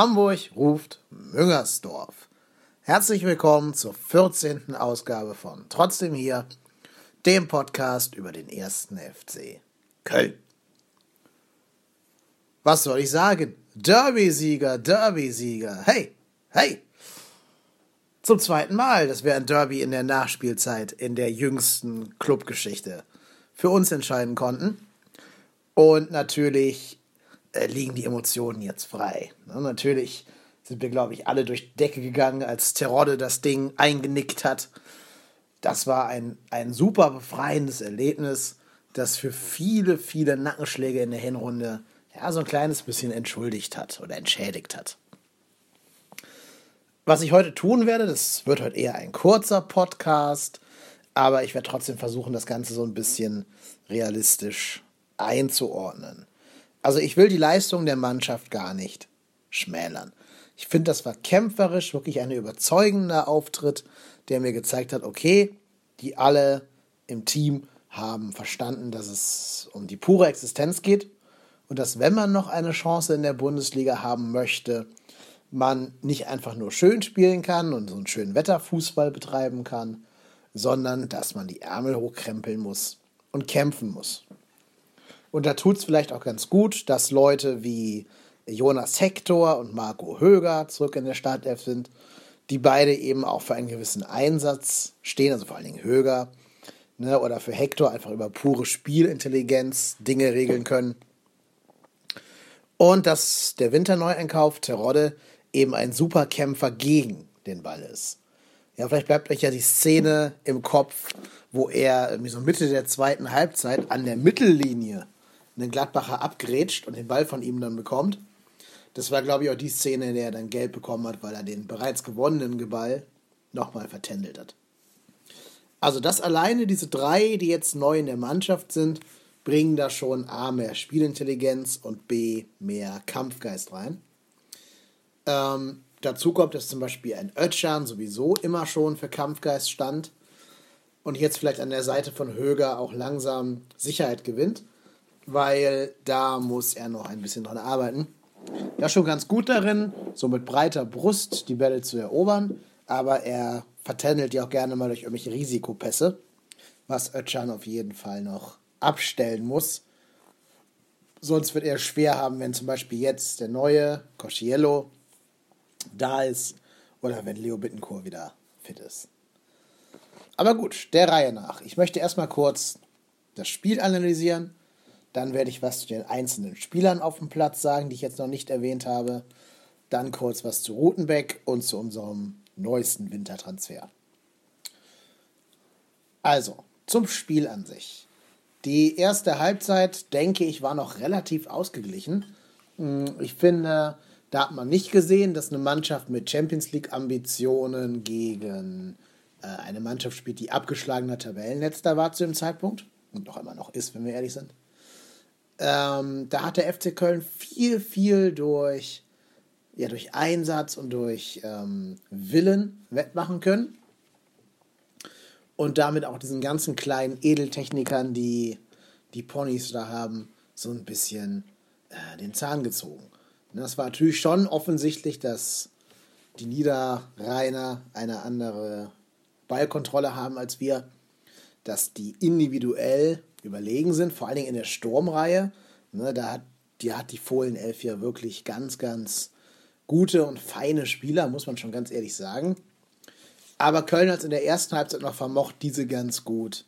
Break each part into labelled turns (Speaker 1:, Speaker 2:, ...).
Speaker 1: Hamburg ruft Müngersdorf. Herzlich willkommen zur 14. Ausgabe von Trotzdem hier, dem Podcast über den ersten FC Köln. Was soll ich sagen? Derby-Sieger, Derby-Sieger. Hey, hey! Zum zweiten Mal, dass wir ein Derby in der Nachspielzeit in der jüngsten Clubgeschichte für uns entscheiden konnten. Und natürlich äh, liegen die Emotionen jetzt frei. Ne? Natürlich sind wir, glaube ich, alle durch die Decke gegangen, als Terodde das Ding eingenickt hat. Das war ein, ein super befreiendes Erlebnis, das für viele, viele Nackenschläge in der Hinrunde ja, so ein kleines bisschen entschuldigt hat oder entschädigt hat. Was ich heute tun werde, das wird heute eher ein kurzer Podcast, aber ich werde trotzdem versuchen, das Ganze so ein bisschen realistisch einzuordnen. Also ich will die Leistung der Mannschaft gar nicht schmälern. Ich finde, das war kämpferisch wirklich ein überzeugender Auftritt, der mir gezeigt hat, okay, die alle im Team haben verstanden, dass es um die pure Existenz geht und dass, wenn man noch eine Chance in der Bundesliga haben möchte, man nicht einfach nur schön spielen kann und so einen schönen Wetterfußball betreiben kann, sondern dass man die Ärmel hochkrempeln muss und kämpfen muss. Und da tut es vielleicht auch ganz gut, dass Leute wie Jonas Hector und Marco Höger zurück in der Startelf sind, die beide eben auch für einen gewissen Einsatz stehen, also vor allen Dingen Höger, ne, oder für Hector einfach über pure Spielintelligenz Dinge regeln können. Und dass der Winterneueinkauf Terodde eben ein super Kämpfer gegen den Ball ist. Ja, vielleicht bleibt euch ja die Szene im Kopf, wo er so Mitte der zweiten Halbzeit an der Mittellinie einen Gladbacher abgrätscht und den Ball von ihm dann bekommt. Das war, glaube ich, auch die Szene, in der er dann Geld bekommen hat, weil er den bereits gewonnenen Ball nochmal vertändelt hat. Also das alleine, diese drei, die jetzt neu in der Mannschaft sind, bringen da schon A, mehr Spielintelligenz und B, mehr Kampfgeist rein. Ähm, dazu kommt, dass zum Beispiel ein Ötchan sowieso immer schon für Kampfgeist stand und jetzt vielleicht an der Seite von Höger auch langsam Sicherheit gewinnt weil da muss er noch ein bisschen dran arbeiten. Er ist schon ganz gut darin, so mit breiter Brust die Bälle zu erobern, aber er vertändelt die auch gerne mal durch irgendwelche Risikopässe, was Özcan auf jeden Fall noch abstellen muss. Sonst wird er schwer haben, wenn zum Beispiel jetzt der neue Cosciello da ist oder wenn Leo Bittencourt wieder fit ist. Aber gut, der Reihe nach. Ich möchte erstmal kurz das Spiel analysieren dann werde ich was zu den einzelnen Spielern auf dem Platz sagen, die ich jetzt noch nicht erwähnt habe. Dann kurz was zu Rutenbeck und zu unserem neuesten Wintertransfer. Also, zum Spiel an sich. Die erste Halbzeit, denke ich, war noch relativ ausgeglichen. Hm, ich finde, da hat man nicht gesehen, dass eine Mannschaft mit Champions League-Ambitionen gegen äh, eine Mannschaft spielt, die abgeschlagener Tabellenletzter war zu dem Zeitpunkt und doch immer noch ist, wenn wir ehrlich sind. Ähm, da hat der FC Köln viel, viel durch, ja, durch Einsatz und durch ähm, Willen wettmachen können. Und damit auch diesen ganzen kleinen Edeltechnikern, die die Ponys da haben, so ein bisschen äh, den Zahn gezogen. Und das war natürlich schon offensichtlich, dass die Niederrheiner eine andere Ballkontrolle haben als wir, dass die individuell überlegen sind, vor allen Dingen in der Sturmreihe. Ne, da hat, die hat die Fohlen-Elf ja wirklich ganz, ganz gute und feine Spieler, muss man schon ganz ehrlich sagen. Aber Köln hat es in der ersten Halbzeit noch vermocht, diese ganz gut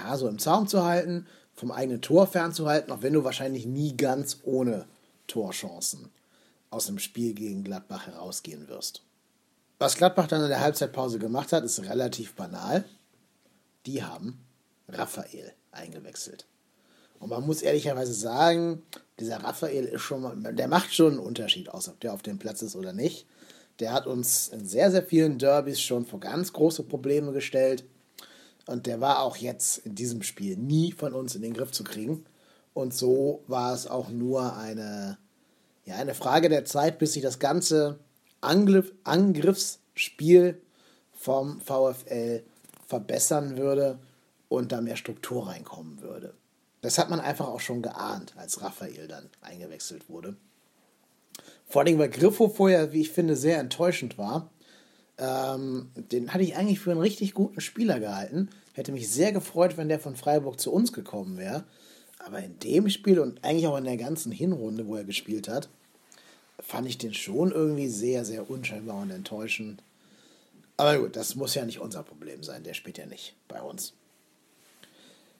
Speaker 1: ja, so im Zaum zu halten, vom eigenen Tor fernzuhalten, auch wenn du wahrscheinlich nie ganz ohne Torchancen aus dem Spiel gegen Gladbach herausgehen wirst. Was Gladbach dann in der Halbzeitpause gemacht hat, ist relativ banal. Die haben Raphael eingewechselt. Und man muss ehrlicherweise sagen, dieser Raphael ist schon mal, der macht schon einen Unterschied aus, ob der auf dem Platz ist oder nicht. Der hat uns in sehr, sehr vielen Derbys schon vor ganz große Probleme gestellt. Und der war auch jetzt in diesem Spiel nie von uns in den Griff zu kriegen. Und so war es auch nur eine, ja, eine Frage der Zeit, bis sich das ganze Angriff, Angriffsspiel vom VfL verbessern würde und da mehr Struktur reinkommen würde. Das hat man einfach auch schon geahnt, als Raphael dann eingewechselt wurde. Vor allem, weil Griffo vorher, wie ich finde, sehr enttäuschend war. Ähm, den hatte ich eigentlich für einen richtig guten Spieler gehalten. Hätte mich sehr gefreut, wenn der von Freiburg zu uns gekommen wäre. Aber in dem Spiel und eigentlich auch in der ganzen Hinrunde, wo er gespielt hat, fand ich den schon irgendwie sehr, sehr unscheinbar und enttäuschend. Aber gut, das muss ja nicht unser Problem sein. Der spielt ja nicht bei uns.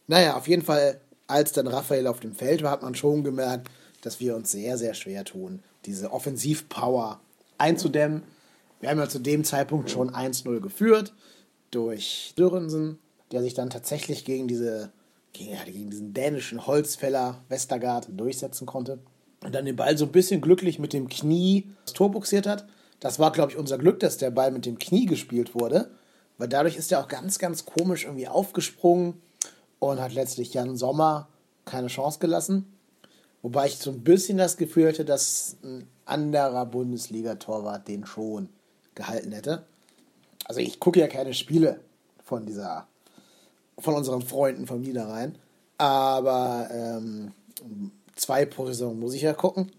Speaker 1: Naja, auf jeden Fall, als dann Raphael auf dem Feld war, hat man schon gemerkt, dass wir uns sehr, sehr schwer tun, diese Offensivpower einzudämmen. Wir haben ja zu dem Zeitpunkt schon 1-0 geführt durch Dürrensen, der sich dann tatsächlich gegen diese gegen, gegen diesen dänischen Holzfäller Westergaard durchsetzen konnte. Und dann den Ball so ein bisschen glücklich mit dem Knie das Tor buxiert hat. Das war, glaube ich, unser Glück, dass der Ball mit dem Knie gespielt wurde. Weil dadurch ist er auch ganz, ganz komisch irgendwie aufgesprungen und hat letztlich Jan Sommer keine Chance gelassen. Wobei ich so ein bisschen das Gefühl hatte, dass ein anderer Bundesliga-Torwart den schon gehalten hätte. Also ich gucke ja keine Spiele von dieser, von unseren Freunden vom Niederrhein. Aber ähm, zwei pro muss ich ja gucken.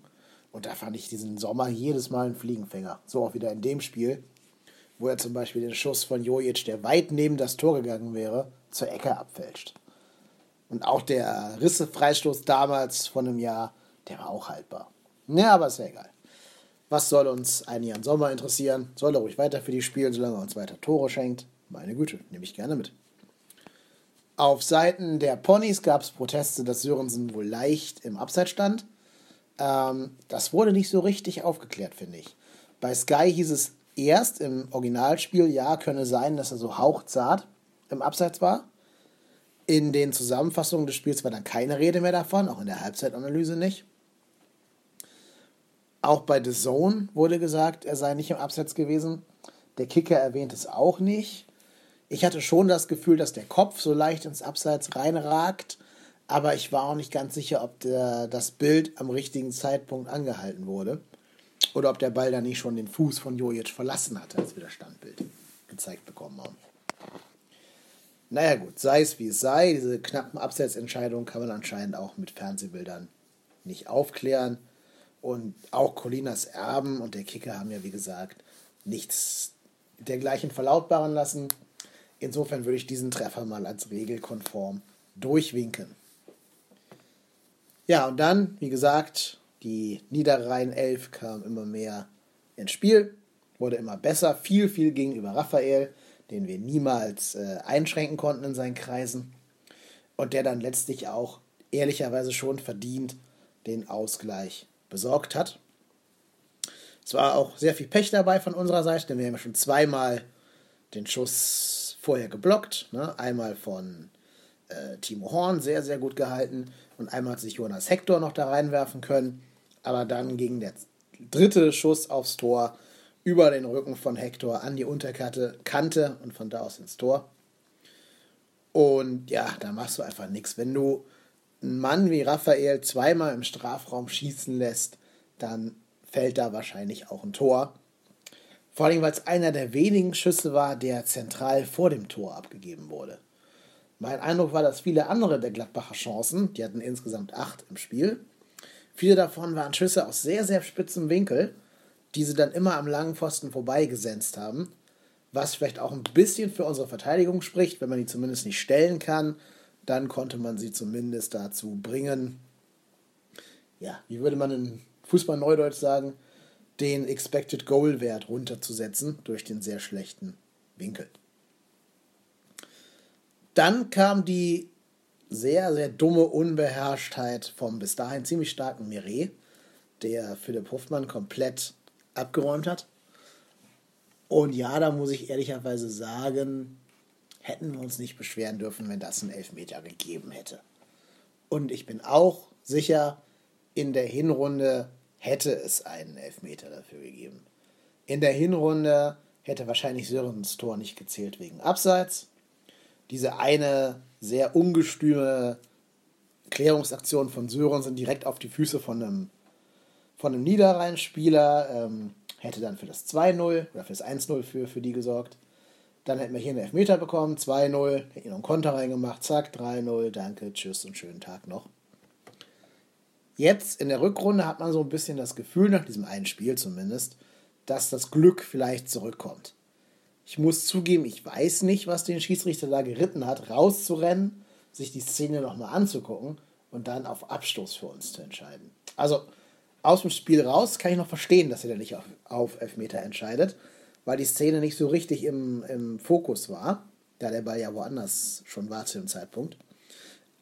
Speaker 1: Und da fand ich diesen Sommer jedes Mal ein Fliegenfänger. So auch wieder in dem Spiel, wo er zum Beispiel den Schuss von Jojic, der weit neben das Tor gegangen wäre, zur Ecke abfälscht. Und auch der Risse-Freistoß damals von einem Jahr, der war auch haltbar. Ja, aber ist ja egal. Was soll uns ein Jan Sommer interessieren? Soll er ruhig weiter für die spielen, solange er uns weiter Tore schenkt? Meine Güte, nehme ich gerne mit. Auf Seiten der Ponys gab es Proteste, dass Sörensen wohl leicht im Abseits stand. Ähm, das wurde nicht so richtig aufgeklärt, finde ich. Bei Sky hieß es erst im Originalspiel, ja, könne sein, dass er so hauchzart im Abseits war. In den Zusammenfassungen des Spiels war dann keine Rede mehr davon, auch in der Halbzeitanalyse nicht. Auch bei The Zone wurde gesagt, er sei nicht im Abseits gewesen. Der Kicker erwähnt es auch nicht. Ich hatte schon das Gefühl, dass der Kopf so leicht ins Abseits reinragt, aber ich war auch nicht ganz sicher, ob der, das Bild am richtigen Zeitpunkt angehalten wurde oder ob der Ball dann nicht schon den Fuß von Jojic verlassen hatte, als wir das Standbild gezeigt bekommen haben. Naja gut, sei es wie es sei, diese knappen Absetzentscheidungen kann man anscheinend auch mit Fernsehbildern nicht aufklären. Und auch Colinas Erben und der Kicker haben ja, wie gesagt, nichts dergleichen verlautbaren lassen. Insofern würde ich diesen Treffer mal als regelkonform durchwinken. Ja, und dann, wie gesagt, die Niederrhein 11 kam immer mehr ins Spiel, wurde immer besser, viel, viel gegenüber Raphael, den wir niemals äh, einschränken konnten in seinen Kreisen. Und der dann letztlich auch ehrlicherweise schon verdient den Ausgleich besorgt hat. Es war auch sehr viel Pech dabei von unserer Seite, denn wir haben ja schon zweimal den Schuss vorher geblockt. Ne? Einmal von äh, Timo Horn, sehr, sehr gut gehalten. Und einmal hat sich Jonas Hector noch da reinwerfen können. Aber dann ging der dritte Schuss aufs Tor über den Rücken von Hector an die Unterkante Kante und von da aus ins Tor. Und ja, da machst du einfach nichts. Wenn du einen Mann wie Raphael zweimal im Strafraum schießen lässt, dann fällt da wahrscheinlich auch ein Tor. Vor allem, weil es einer der wenigen Schüsse war, der zentral vor dem Tor abgegeben wurde. Mein Eindruck war, dass viele andere der Gladbacher Chancen, die hatten insgesamt acht im Spiel, viele davon waren Schüsse aus sehr, sehr spitzem Winkel, die sie dann immer am langen Pfosten vorbeigesenzt haben. Was vielleicht auch ein bisschen für unsere Verteidigung spricht, wenn man die zumindest nicht stellen kann, dann konnte man sie zumindest dazu bringen, ja, wie würde man in Fußball-Neudeutsch sagen, den Expected Goal Wert runterzusetzen durch den sehr schlechten Winkel. Dann kam die sehr, sehr dumme Unbeherrschtheit vom bis dahin ziemlich starken Mireille, der Philipp Hoffmann komplett abgeräumt hat. Und ja, da muss ich ehrlicherweise sagen, hätten wir uns nicht beschweren dürfen, wenn das einen Elfmeter gegeben hätte. Und ich bin auch sicher, in der Hinrunde hätte es einen Elfmeter dafür gegeben. In der Hinrunde hätte wahrscheinlich Sörens Tor nicht gezählt wegen Abseits. Diese eine sehr ungestüme Klärungsaktion von Sörensen direkt auf die Füße von einem, von einem Niederrhein-Spieler ähm, hätte dann für das 2-0 oder für das 1-0 für, für die gesorgt. Dann hätten wir hier einen Elfmeter bekommen, 2-0, hätten noch einen Konter reingemacht, zack, 3-0, danke, tschüss und schönen Tag noch. Jetzt in der Rückrunde hat man so ein bisschen das Gefühl, nach diesem einen Spiel zumindest, dass das Glück vielleicht zurückkommt. Ich muss zugeben, ich weiß nicht, was den Schiedsrichter da geritten hat, rauszurennen, sich die Szene nochmal anzugucken und dann auf Abstoß für uns zu entscheiden. Also aus dem Spiel raus kann ich noch verstehen, dass er da nicht auf, auf Elfmeter entscheidet, weil die Szene nicht so richtig im, im Fokus war, da der Ball ja woanders schon war zu dem Zeitpunkt.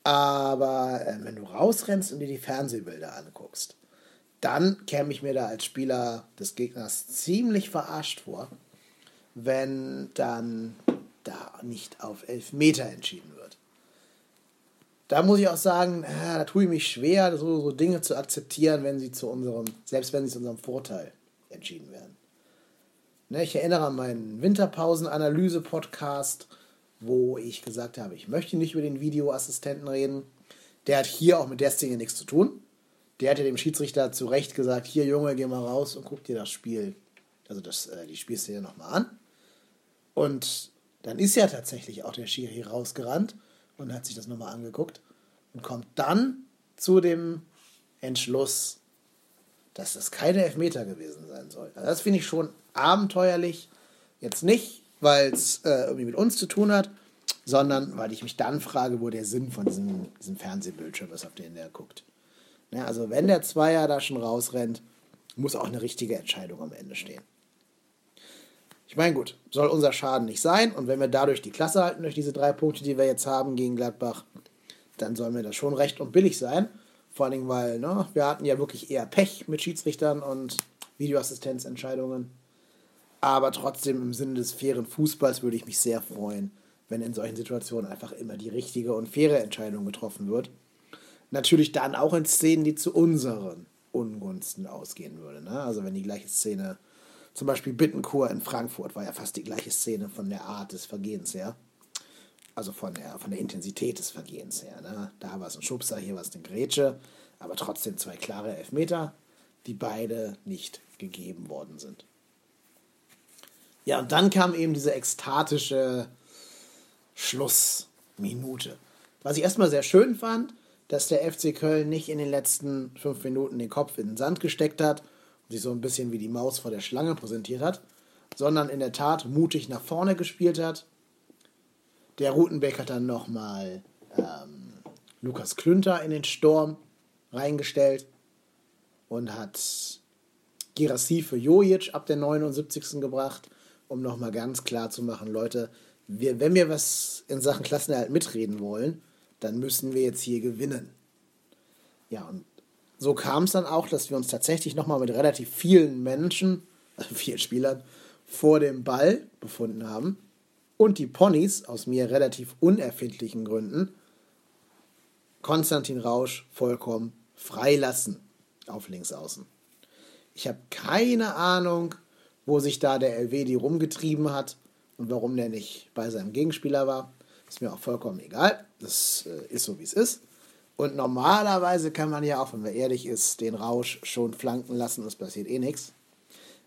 Speaker 1: Aber äh, wenn du rausrennst und dir die Fernsehbilder anguckst, dann käme ich mir da als Spieler des Gegners ziemlich verarscht vor, wenn dann da nicht auf Elfmeter entschieden wird. Da muss ich auch sagen, äh, da tue ich mich schwer, so, so Dinge zu akzeptieren, wenn sie zu unserem, selbst wenn sie zu unserem Vorteil entschieden werden. Ne, ich erinnere an meinen Winterpausen-Analyse-Podcast, wo ich gesagt habe, ich möchte nicht über den Videoassistenten reden. Der hat hier auch mit der Szene nichts zu tun. Der hat ja dem Schiedsrichter zu Recht gesagt, hier Junge, geh mal raus und guck dir das Spiel, also das, äh, die Spielszene nochmal an. Und dann ist ja tatsächlich auch der Schiri rausgerannt und hat sich das nochmal angeguckt und kommt dann zu dem Entschluss, dass das keine Elfmeter gewesen sein soll. Also das finde ich schon abenteuerlich. Jetzt nicht, weil es äh, irgendwie mit uns zu tun hat, sondern weil ich mich dann frage, wo der Sinn von diesem, diesem Fernsehbildschirm ist, auf den der guckt. Ja, also wenn der Zweier da schon rausrennt, muss auch eine richtige Entscheidung am Ende stehen. Ich meine, gut, soll unser Schaden nicht sein. Und wenn wir dadurch die Klasse halten, durch diese drei Punkte, die wir jetzt haben gegen Gladbach, dann soll mir das schon recht und billig sein. Vor allem, weil ne, wir hatten ja wirklich eher Pech mit Schiedsrichtern und Videoassistenzentscheidungen. Aber trotzdem im Sinne des fairen Fußballs würde ich mich sehr freuen, wenn in solchen Situationen einfach immer die richtige und faire Entscheidung getroffen wird. Natürlich dann auch in Szenen, die zu unseren Ungunsten ausgehen würde. Ne? Also wenn die gleiche Szene, zum Beispiel Bittenkur in Frankfurt, war ja fast die gleiche Szene von der Art des Vergehens her. Also von der, von der Intensität des Vergehens her. Ne? Da war es ein Schubser, hier war es eine Grätsche, aber trotzdem zwei klare Elfmeter, die beide nicht gegeben worden sind. Ja, und dann kam eben diese ekstatische Schlussminute. Was ich erstmal sehr schön fand, dass der FC Köln nicht in den letzten fünf Minuten den Kopf in den Sand gesteckt hat sich so ein bisschen wie die Maus vor der Schlange präsentiert hat, sondern in der Tat mutig nach vorne gespielt hat. Der Rutenbeck hat dann nochmal ähm, Lukas Klünter in den Sturm reingestellt und hat Girassi für Jojic ab der 79. gebracht um nochmal ganz klar zu machen, Leute, wir, wenn wir was in Sachen Klassenerhalt mitreden wollen, dann müssen wir jetzt hier gewinnen. Ja, und so kam es dann auch, dass wir uns tatsächlich nochmal mit relativ vielen Menschen, also vielen Spielern, vor dem Ball befunden haben und die Ponys aus mir relativ unerfindlichen Gründen Konstantin Rausch vollkommen freilassen auf Linksaußen. Ich habe keine Ahnung, wo sich da der LWD rumgetrieben hat und warum der nicht bei seinem Gegenspieler war. Ist mir auch vollkommen egal. Das äh, ist so, wie es ist. Und normalerweise kann man ja auch, wenn man ehrlich ist, den Rausch schon flanken lassen, es passiert eh nichts.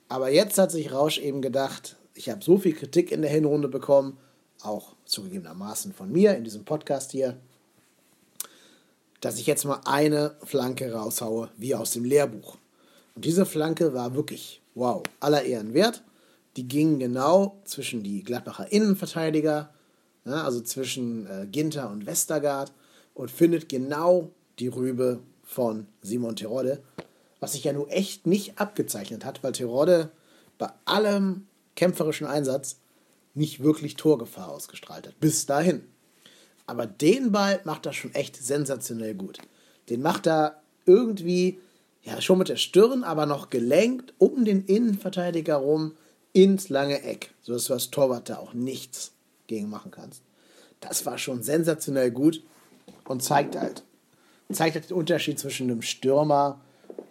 Speaker 1: Aber jetzt hat sich Rausch eben gedacht, ich habe so viel Kritik in der Hinrunde bekommen, auch zugegebenermaßen von mir in diesem Podcast hier, dass ich jetzt mal eine Flanke raushaue, wie aus dem Lehrbuch. Und diese Flanke war wirklich wow, aller Ehren wert. Die gingen genau zwischen die Gladbacher Innenverteidiger, also zwischen äh, Ginter und Westergaard und findet genau die Rübe von Simon Terodde, was sich ja nun echt nicht abgezeichnet hat, weil Terodde bei allem kämpferischen Einsatz nicht wirklich Torgefahr ausgestrahlt hat. Bis dahin. Aber den Ball macht er schon echt sensationell gut. Den macht er irgendwie ja, schon mit der Stirn, aber noch gelenkt um den Innenverteidiger rum ins lange Eck, sodass du als Torwart da auch nichts gegen machen kannst. Das war schon sensationell gut und zeigt halt, zeigt halt den Unterschied zwischen einem Stürmer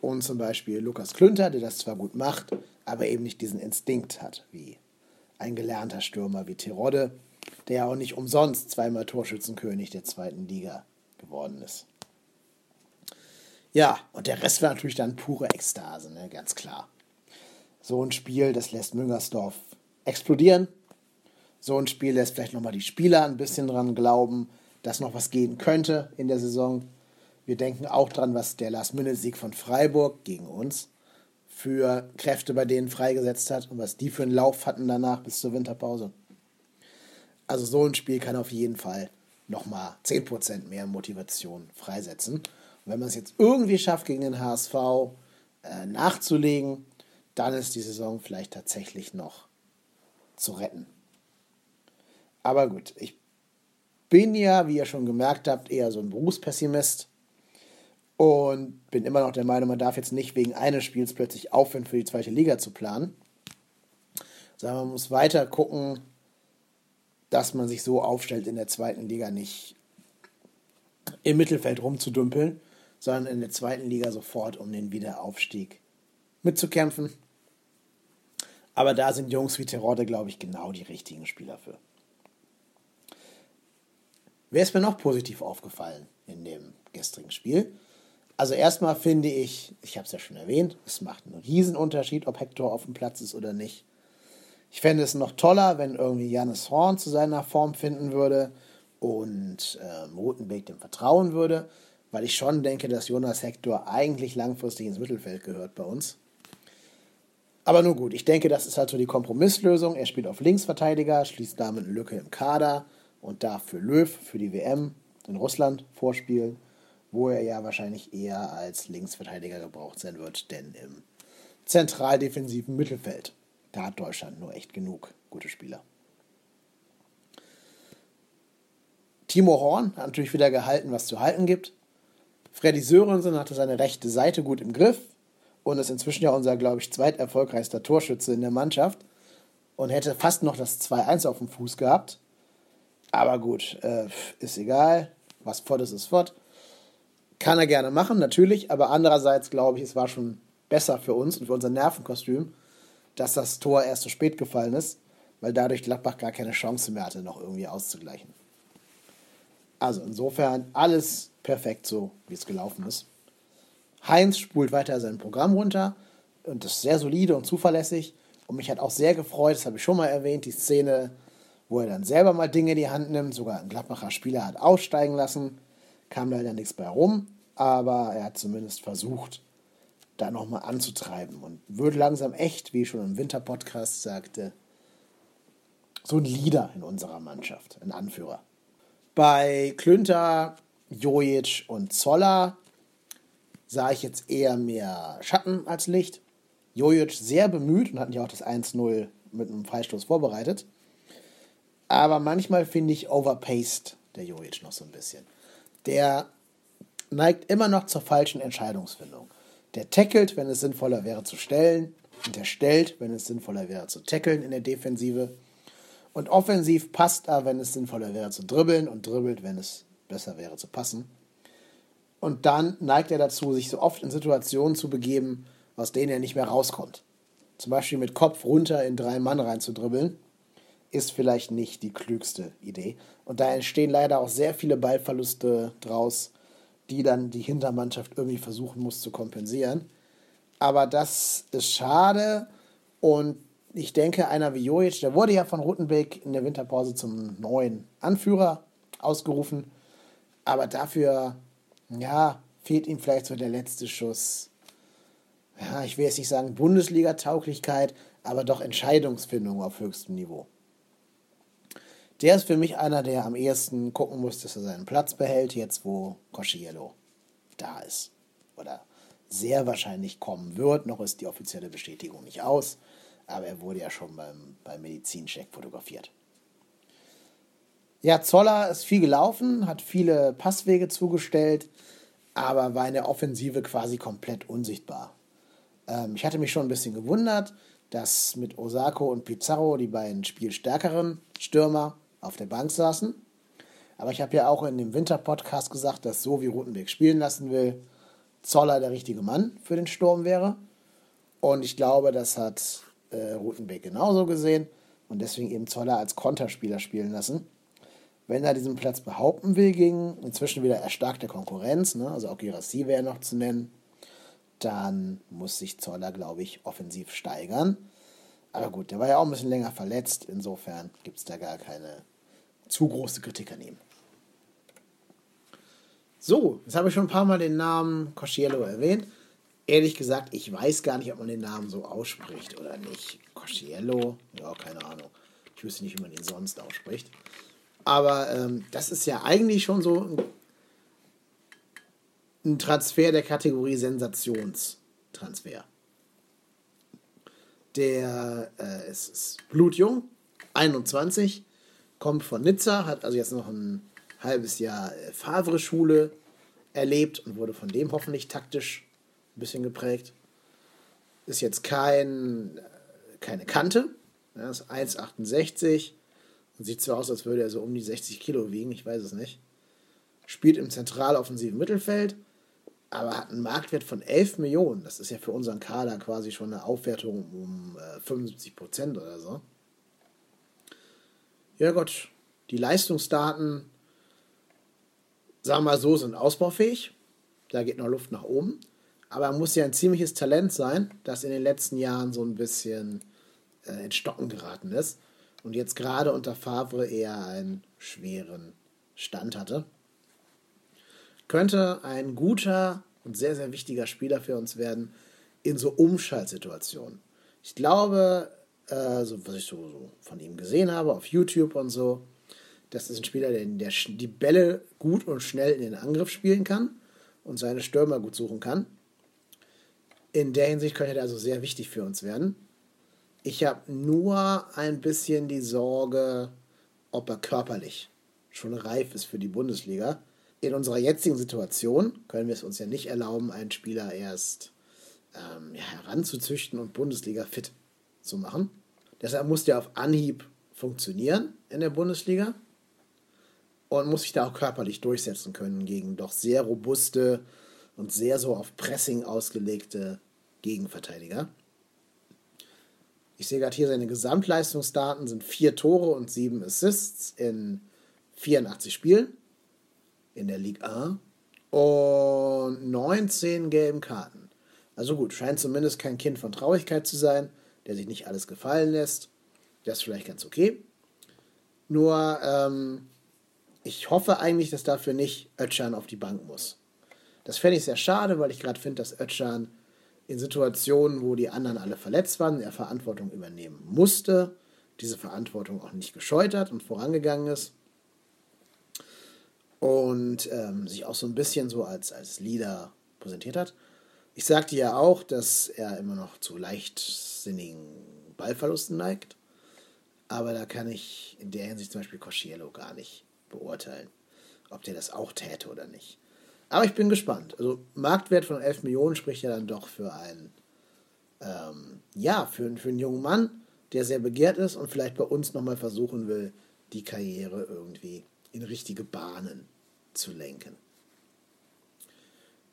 Speaker 1: und zum Beispiel Lukas Klünter, der das zwar gut macht, aber eben nicht diesen Instinkt hat, wie ein gelernter Stürmer wie Terodde, der ja auch nicht umsonst zweimal Torschützenkönig der zweiten Liga geworden ist. Ja, und der Rest war natürlich dann pure Ekstase, ne? ganz klar. So ein Spiel, das lässt Müngersdorf explodieren. So ein Spiel lässt vielleicht nochmal die Spieler ein bisschen dran glauben, dass noch was gehen könnte in der Saison. Wir denken auch dran, was der Last-Minute-Sieg von Freiburg gegen uns für Kräfte bei denen freigesetzt hat und was die für einen Lauf hatten danach bis zur Winterpause. Also so ein Spiel kann auf jeden Fall nochmal 10% mehr Motivation freisetzen. Und wenn man es jetzt irgendwie schafft, gegen den HSV äh, nachzulegen, dann ist die Saison vielleicht tatsächlich noch zu retten. Aber gut, ich bin ja, wie ihr schon gemerkt habt, eher so ein Berufspessimist und bin immer noch der Meinung, man darf jetzt nicht wegen eines Spiels plötzlich aufhören, für die zweite Liga zu planen, sondern man muss weiter gucken, dass man sich so aufstellt, in der zweiten Liga nicht im Mittelfeld rumzudümpeln, sondern in der zweiten Liga sofort um den Wiederaufstieg mitzukämpfen. Aber da sind Jungs wie Terodde, glaube ich, genau die richtigen Spieler für. Wer ist mir noch positiv aufgefallen in dem gestrigen Spiel? Also erstmal finde ich, ich habe es ja schon erwähnt, es macht einen Riesenunterschied, ob Hector auf dem Platz ist oder nicht. Ich fände es noch toller, wenn irgendwie Janis Horn zu seiner Form finden würde und ähm, Rotenbeek dem vertrauen würde, weil ich schon denke, dass Jonas Hector eigentlich langfristig ins Mittelfeld gehört bei uns. Aber nur gut, ich denke, das ist halt so die Kompromisslösung. Er spielt auf Linksverteidiger, schließt damit eine Lücke im Kader und darf für Löw, für die WM in Russland vorspielen, wo er ja wahrscheinlich eher als Linksverteidiger gebraucht sein wird, denn im zentraldefensiven Mittelfeld da hat Deutschland nur echt genug gute Spieler. Timo Horn hat natürlich wieder gehalten, was zu halten gibt. Freddy Sörensen hatte seine rechte Seite gut im Griff und ist inzwischen ja unser, glaube ich, zweiterfolgreichster Torschütze in der Mannschaft und hätte fast noch das 2-1 auf dem Fuß gehabt. Aber gut, äh, ist egal. Was fort ist, ist fort. Kann er gerne machen, natürlich, aber andererseits glaube ich, es war schon besser für uns und für unser Nervenkostüm, dass das Tor erst so spät gefallen ist, weil dadurch Gladbach gar keine Chance mehr hatte, noch irgendwie auszugleichen. Also insofern alles perfekt so, wie es gelaufen ist. Heinz spult weiter sein Programm runter und ist sehr solide und zuverlässig. Und mich hat auch sehr gefreut, das habe ich schon mal erwähnt, die Szene, wo er dann selber mal Dinge in die Hand nimmt. Sogar ein Gladbacher Spieler hat aussteigen lassen. Kam leider nichts bei rum, aber er hat zumindest versucht, da nochmal anzutreiben und wird langsam echt, wie ich schon im Winter-Podcast sagte, so ein Leader in unserer Mannschaft, ein Anführer. Bei Klünter, Jojic und Zoller sah ich jetzt eher mehr Schatten als Licht. Jojic sehr bemüht und hat ja auch das 1-0 mit einem Freistoß vorbereitet. Aber manchmal finde ich overpaced der Jojic noch so ein bisschen. Der neigt immer noch zur falschen Entscheidungsfindung. Der tackelt, wenn es sinnvoller wäre zu stellen. Und der stellt, wenn es sinnvoller wäre zu tackeln in der Defensive. Und offensiv passt er, wenn es sinnvoller wäre zu dribbeln und dribbelt, wenn es besser wäre zu passen. Und dann neigt er dazu, sich so oft in Situationen zu begeben, aus denen er nicht mehr rauskommt. Zum Beispiel mit Kopf runter in drei Mann reinzudribbeln, ist vielleicht nicht die klügste Idee. Und da entstehen leider auch sehr viele Ballverluste draus, die dann die Hintermannschaft irgendwie versuchen muss zu kompensieren. Aber das ist schade und ich denke, einer wie Jojic, der wurde ja von Rutenbeck in der Winterpause zum neuen Anführer ausgerufen, aber dafür, ja, fehlt ihm vielleicht so der letzte Schuss. Ja, ich will jetzt nicht sagen Bundesliga-Tauglichkeit, aber doch Entscheidungsfindung auf höchstem Niveau. Der ist für mich einer, der am ehesten gucken muss, dass er seinen Platz behält, jetzt wo Cosciello da ist. Oder sehr wahrscheinlich kommen wird. Noch ist die offizielle Bestätigung nicht aus, aber er wurde ja schon beim, beim Medizincheck fotografiert. Ja, Zoller ist viel gelaufen, hat viele Passwege zugestellt, aber war in der Offensive quasi komplett unsichtbar. Ähm, ich hatte mich schon ein bisschen gewundert, dass mit Osako und Pizarro die beiden spielstärkeren Stürmer auf der Bank saßen. Aber ich habe ja auch in dem Winter-Podcast gesagt, dass so wie Rutenbeck spielen lassen will, Zoller der richtige Mann für den Sturm wäre. Und ich glaube, das hat äh, Rutenbeck genauso gesehen und deswegen eben Zoller als Konterspieler spielen lassen. Wenn er diesen Platz behaupten will gegen inzwischen wieder erstarkte Konkurrenz, ne, also auch Girassi wäre noch zu nennen, dann muss sich Zoller, glaube ich, offensiv steigern. Aber gut, der war ja auch ein bisschen länger verletzt, insofern gibt es da gar keine zu große Kritik an ihm. So, jetzt habe ich schon ein paar Mal den Namen Cosciello erwähnt. Ehrlich gesagt, ich weiß gar nicht, ob man den Namen so ausspricht oder nicht. Cosciello, ja, keine Ahnung. Ich wüsste nicht, wie man ihn sonst ausspricht. Aber ähm, das ist ja eigentlich schon so ein, Transfer der Kategorie Sensationstransfer. Der äh, ist blutjung, 21, kommt von Nizza, hat also jetzt noch ein halbes Jahr äh, Favre-Schule erlebt und wurde von dem hoffentlich taktisch ein bisschen geprägt. Ist jetzt kein, keine Kante, ja, ist 1,68 und sieht so aus, als würde er so um die 60 Kilo wiegen, ich weiß es nicht. Spielt im zentraloffensiven Mittelfeld, aber hat einen Marktwert von 11 Millionen. Das ist ja für unseren Kader quasi schon eine Aufwertung um äh, 75 Prozent oder so. Ja Gott, die Leistungsdaten, sagen wir mal so, sind ausbaufähig. Da geht noch Luft nach oben. Aber er muss ja ein ziemliches Talent sein, das in den letzten Jahren so ein bisschen äh, in Stocken geraten ist und jetzt gerade unter Favre eher einen schweren Stand hatte. Könnte ein guter und sehr, sehr wichtiger Spieler für uns werden in so Umschaltsituationen. Ich glaube, äh, so, was ich so, so, von ihm gesehen habe auf YouTube und so, das ist ein Spieler, der, der die Bälle gut und schnell in den Angriff spielen kann und seine Stürmer gut suchen kann. In der Hinsicht könnte er also sehr wichtig für uns werden. Ich habe nur ein bisschen die Sorge, ob er körperlich schon reif ist für die Bundesliga. In unserer jetzigen Situation können wir es uns ja nicht erlauben, einen Spieler erst ähm, ja, heranzuzüchten und Bundesliga fit zu machen. Deshalb muss der auf Anhieb funktionieren in der Bundesliga und muss sich da auch körperlich durchsetzen können gegen doch sehr robuste und sehr so auf Pressing ausgelegte Gegenverteidiger. Ich sehe gerade hier seine Gesamtleistungsdaten sind vier Tore und sieben Assists in 84 Spielen in der Liga A und 19 gelben Karten. Also gut, scheint zumindest kein Kind von Traurigkeit zu sein, der sich nicht alles gefallen lässt. Das ist vielleicht ganz okay. Nur, ähm, ich hoffe eigentlich, dass dafür nicht Ötchan auf die Bank muss. Das fände ich sehr schade, weil ich gerade finde, dass Ötchan in Situationen, wo die anderen alle verletzt waren, er Verantwortung übernehmen musste, diese Verantwortung auch nicht gescheut hat und vorangegangen ist und ähm, sich auch so ein bisschen so als, als Leader präsentiert hat. Ich sagte ja auch, dass er immer noch zu leichtsinnigen Ballverlusten neigt, aber da kann ich in der Hinsicht zum Beispiel Cosciello gar nicht beurteilen, ob der das auch täte oder nicht. Aber ich bin gespannt. Also Marktwert von 11 Millionen spricht ja dann doch für einen, ähm, ja, für, für einen jungen Mann, der sehr begehrt ist und vielleicht bei uns nochmal versuchen will, die Karriere irgendwie in richtige Bahnen zu lenken.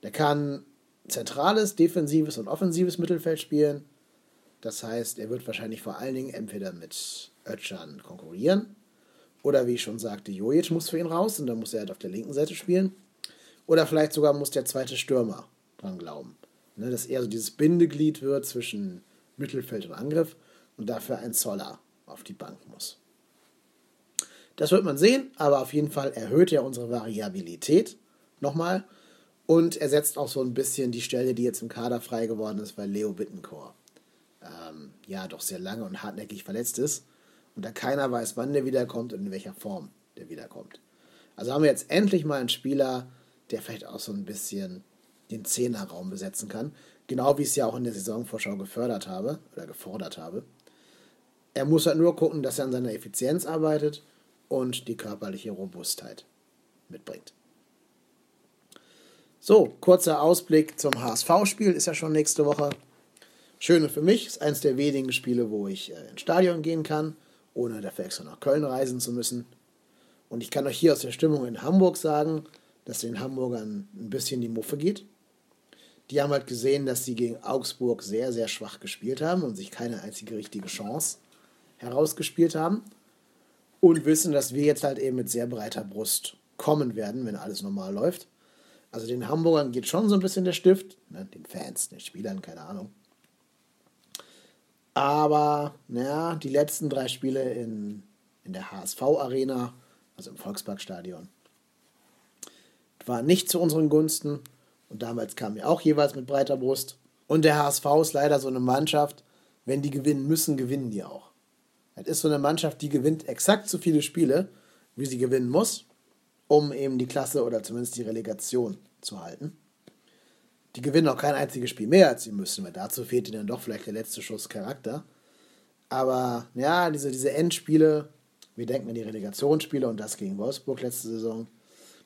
Speaker 1: Der kann zentrales, defensives und offensives Mittelfeld spielen. Das heißt, er wird wahrscheinlich vor allen Dingen entweder mit Ötchan konkurrieren oder wie ich schon sagte, Jojic muss für ihn raus und dann muss er halt auf der linken Seite spielen. Oder vielleicht sogar muss der zweite Stürmer dran glauben. Ne, dass er so dieses Bindeglied wird zwischen Mittelfeld und Angriff und dafür ein Zoller auf die Bank muss. Das wird man sehen, aber auf jeden Fall erhöht er unsere Variabilität nochmal und ersetzt auch so ein bisschen die Stelle, die jetzt im Kader frei geworden ist, weil Leo Bittencourt ähm, ja doch sehr lange und hartnäckig verletzt ist und da keiner weiß, wann der wiederkommt und in welcher Form der wiederkommt. Also haben wir jetzt endlich mal einen Spieler, der vielleicht auch so ein bisschen den Zehnerraum besetzen kann. Genau wie ich es ja auch in der Saisonvorschau gefördert habe oder gefordert habe. Er muss halt nur gucken, dass er an seiner Effizienz arbeitet und die körperliche Robustheit mitbringt. So, kurzer Ausblick zum HSV-Spiel ist ja schon nächste Woche. Schöne für mich, ist eines der wenigen Spiele, wo ich äh, ins Stadion gehen kann, ohne dafür extra nach Köln reisen zu müssen. Und ich kann euch hier aus der Stimmung in Hamburg sagen, dass den Hamburgern ein bisschen die Muffe geht. Die haben halt gesehen, dass sie gegen Augsburg sehr, sehr schwach gespielt haben und sich keine einzige richtige Chance herausgespielt haben. Und wissen, dass wir jetzt halt eben mit sehr breiter Brust kommen werden, wenn alles normal läuft. Also den Hamburgern geht schon so ein bisschen der Stift, ne, den Fans, den Spielern, keine Ahnung. Aber, naja, die letzten drei Spiele in, in der HSV-Arena, also im Volksparkstadion, war nicht zu unseren Gunsten. Und damals kamen wir auch jeweils mit breiter Brust. Und der HSV ist leider so eine Mannschaft, wenn die gewinnen müssen, gewinnen die auch. Es ist so eine Mannschaft, die gewinnt exakt so viele Spiele, wie sie gewinnen muss, um eben die Klasse oder zumindest die Relegation zu halten. Die gewinnen auch kein einziges Spiel mehr, als sie müssen, weil dazu fehlt ihnen dann doch vielleicht der letzte Schuss Charakter. Aber ja, diese, diese Endspiele, wir denken an die Relegationsspiele und das gegen Wolfsburg letzte Saison,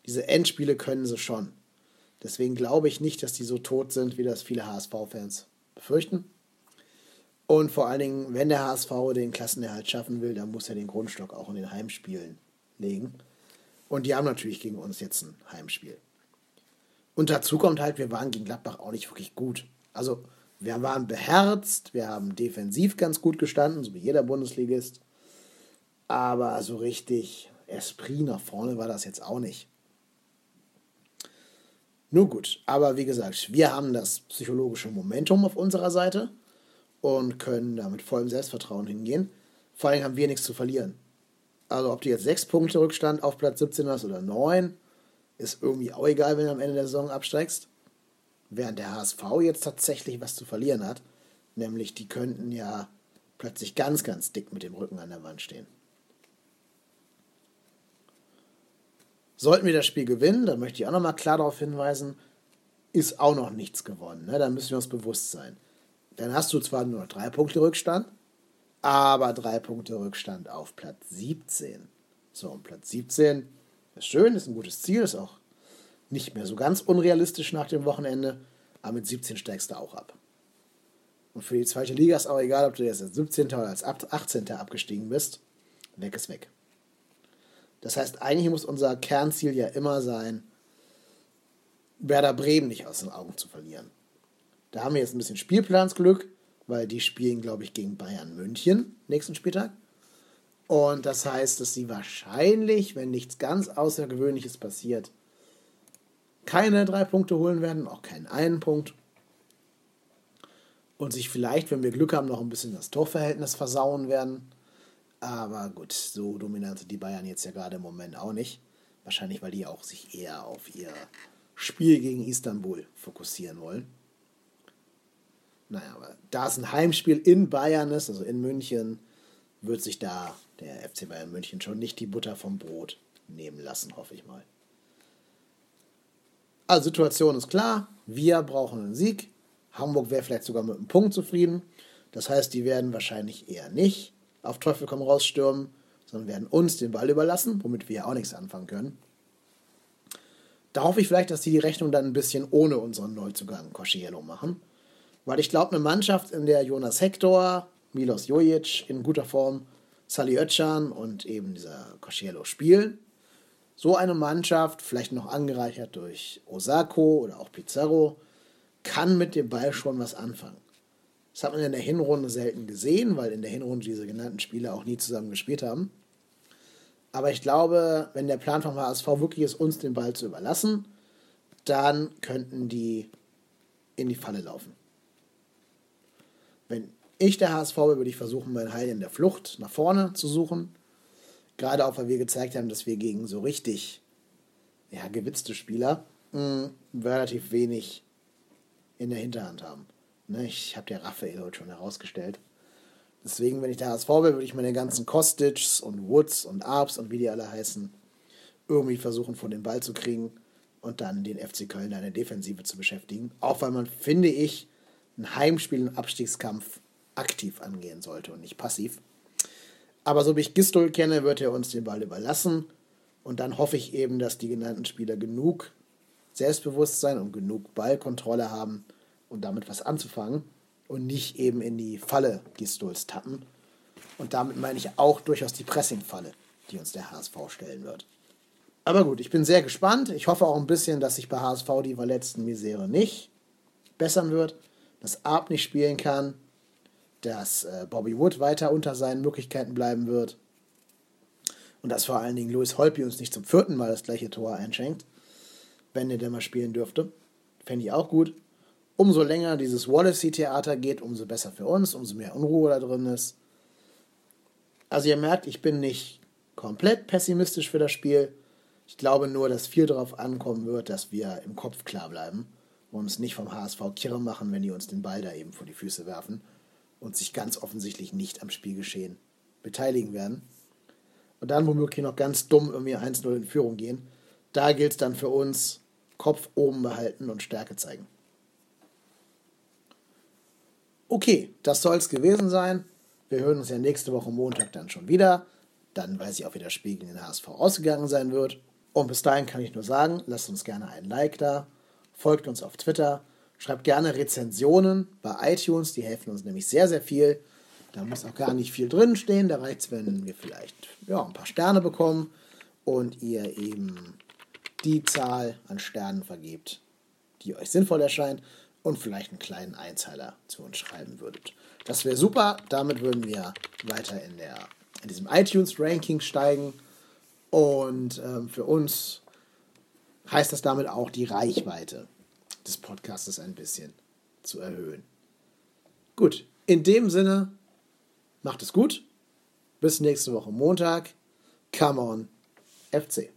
Speaker 1: diese Endspiele können sie schon. Deswegen glaube ich nicht, dass die so tot sind, wie das viele HSV-Fans befürchten. Und vor allen Dingen, wenn der HSV den Klassenerhalt schaffen will, dann muss er den Grundstock auch in den Heimspielen legen. Und die haben natürlich gegen uns jetzt ein Heimspiel. Und dazu kommt halt, wir waren gegen Gladbach auch nicht wirklich gut. Also wir waren beherzt, wir haben defensiv ganz gut gestanden, so wie jeder Bundesligist. Aber so richtig Esprit nach vorne war das jetzt auch nicht. Nur gut, aber wie gesagt, wir haben das psychologische Momentum auf unserer Seite und können da mit vollem Selbstvertrauen hingehen. Vor allem haben wir nichts zu verlieren. Also ob du jetzt sechs Punkte Rückstand auf Platz 17 hast oder neun, ist irgendwie auch egal, wenn du am Ende der Saison absteigst. Während der HSV jetzt tatsächlich was zu verlieren hat, nämlich die könnten ja plötzlich ganz, ganz dick mit dem Rücken an der Wand stehen. Sollten wir das Spiel gewinnen, dann möchte ich auch nochmal klar darauf hinweisen, ist auch noch nichts gewonnen. Ne? Da müssen wir uns bewusst sein. Dann hast du zwar nur noch drei Punkte Rückstand, aber drei Punkte Rückstand auf Platz 17. So, und Platz 17 ist schön, ist ein gutes Ziel, ist auch nicht mehr so ganz unrealistisch nach dem Wochenende, aber mit 17 steigst du auch ab. Und für die zweite Liga ist auch egal, ob du jetzt als 17. oder als 18. abgestiegen bist, weg ist weg. Das heißt, eigentlich muss unser Kernziel ja immer sein, Werder Bremen nicht aus den Augen zu verlieren. Da haben wir jetzt ein bisschen Spielplansglück, weil die spielen, glaube ich, gegen Bayern München nächsten Spieltag. Und das heißt, dass sie wahrscheinlich, wenn nichts ganz Außergewöhnliches passiert, keine drei Punkte holen werden, auch keinen einen Punkt. Und sich vielleicht, wenn wir Glück haben, noch ein bisschen das Torverhältnis versauen werden. Aber gut, so dominant sind die Bayern jetzt ja gerade im Moment auch nicht. Wahrscheinlich, weil die auch sich eher auf ihr Spiel gegen Istanbul fokussieren wollen. Naja, aber da es ein Heimspiel in Bayern ist, also in München, wird sich da der FC Bayern München schon nicht die Butter vom Brot nehmen lassen, hoffe ich mal. Also Situation ist klar, wir brauchen einen Sieg. Hamburg wäre vielleicht sogar mit einem Punkt zufrieden. Das heißt, die werden wahrscheinlich eher nicht auf Teufel komm raus stürmen, sondern werden uns den Ball überlassen, womit wir ja auch nichts anfangen können. Da hoffe ich vielleicht, dass die die Rechnung dann ein bisschen ohne unseren Neuzugang Kosciello machen. Weil ich glaube, eine Mannschaft, in der Jonas Hector, Milos Jojic in guter Form, Sali Özcan und eben dieser Kosciello spielen, so eine Mannschaft, vielleicht noch angereichert durch Osako oder auch Pizarro, kann mit dem Ball schon was anfangen. Das hat man in der Hinrunde selten gesehen, weil in der Hinrunde diese genannten Spieler auch nie zusammen gespielt haben. Aber ich glaube, wenn der Plan vom HSV wirklich ist, uns den Ball zu überlassen, dann könnten die in die Falle laufen. Wenn ich der HSV wäre, würde ich versuchen, mein Heil in der Flucht nach vorne zu suchen. Gerade auch, weil wir gezeigt haben, dass wir gegen so richtig ja, gewitzte Spieler mh, hm, relativ wenig in der Hinterhand haben. Ne, ich habe der Raphael heute schon herausgestellt. Deswegen, wenn ich der HSV wäre, würde ich meine ganzen Kostics und Woods und Arps und wie die alle heißen, irgendwie versuchen, von den Ball zu kriegen und dann den FC Köln in der Defensive zu beschäftigen. Auch weil man, finde ich, ein Heimspiel, einen Abstiegskampf aktiv angehen sollte und nicht passiv. Aber so wie ich Gistol kenne, wird er uns den Ball überlassen. Und dann hoffe ich eben, dass die genannten Spieler genug Selbstbewusstsein und genug Ballkontrolle haben, und damit was anzufangen und nicht eben in die Falle Gistols tappen. Und damit meine ich auch durchaus die Pressing-Falle, die uns der HSV stellen wird. Aber gut, ich bin sehr gespannt. Ich hoffe auch ein bisschen, dass sich bei HSV die verletzten Misere nicht bessern wird, dass Arp nicht spielen kann, dass äh, Bobby Wood weiter unter seinen Möglichkeiten bleiben wird und dass vor allen Dingen Louis Holpi uns nicht zum vierten Mal das gleiche Tor einschenkt, wenn er denn mal spielen dürfte. Fände ich auch gut umso länger dieses Wallacey-Theater geht, umso besser für uns, umso mehr Unruhe da drin ist. Also ihr merkt, ich bin nicht komplett pessimistisch für das Spiel. Ich glaube nur, dass viel darauf ankommen wird, dass wir im Kopf klar bleiben uns nicht vom HSV kirre machen, wenn die uns den Ball da eben vor die Füße werfen und sich ganz offensichtlich nicht am Spielgeschehen beteiligen werden. Und dann womöglich noch ganz dumm irgendwie 1-0 in Führung gehen. Da gilt es dann für uns, Kopf oben behalten und Stärke zeigen. Okay, das soll es gewesen sein. Wir hören uns ja nächste Woche Montag dann schon wieder. Dann weiß ich auch, wie das Spiel gegen den HSV ausgegangen sein wird. Und bis dahin kann ich nur sagen, lasst uns gerne ein Like da, folgt uns auf Twitter, schreibt gerne Rezensionen bei iTunes, die helfen uns nämlich sehr, sehr viel. Da muss auch gar nicht viel drin stehen, da reicht es, wenn wir vielleicht ja, ein paar Sterne bekommen und ihr eben die Zahl an Sternen vergebt, die euch sinnvoll erscheint und vielleicht einen kleinen Einzeiler zu uns schreiben würdet. Das wäre super, damit würden wir weiter in, der, in diesem iTunes-Ranking steigen und ähm, für uns heißt das damit auch die Reichweite des Podcasts ein bisschen zu erhöhen. Gut, in dem Sinne, macht es gut. Bis nächste Woche Montag. Come on, FC.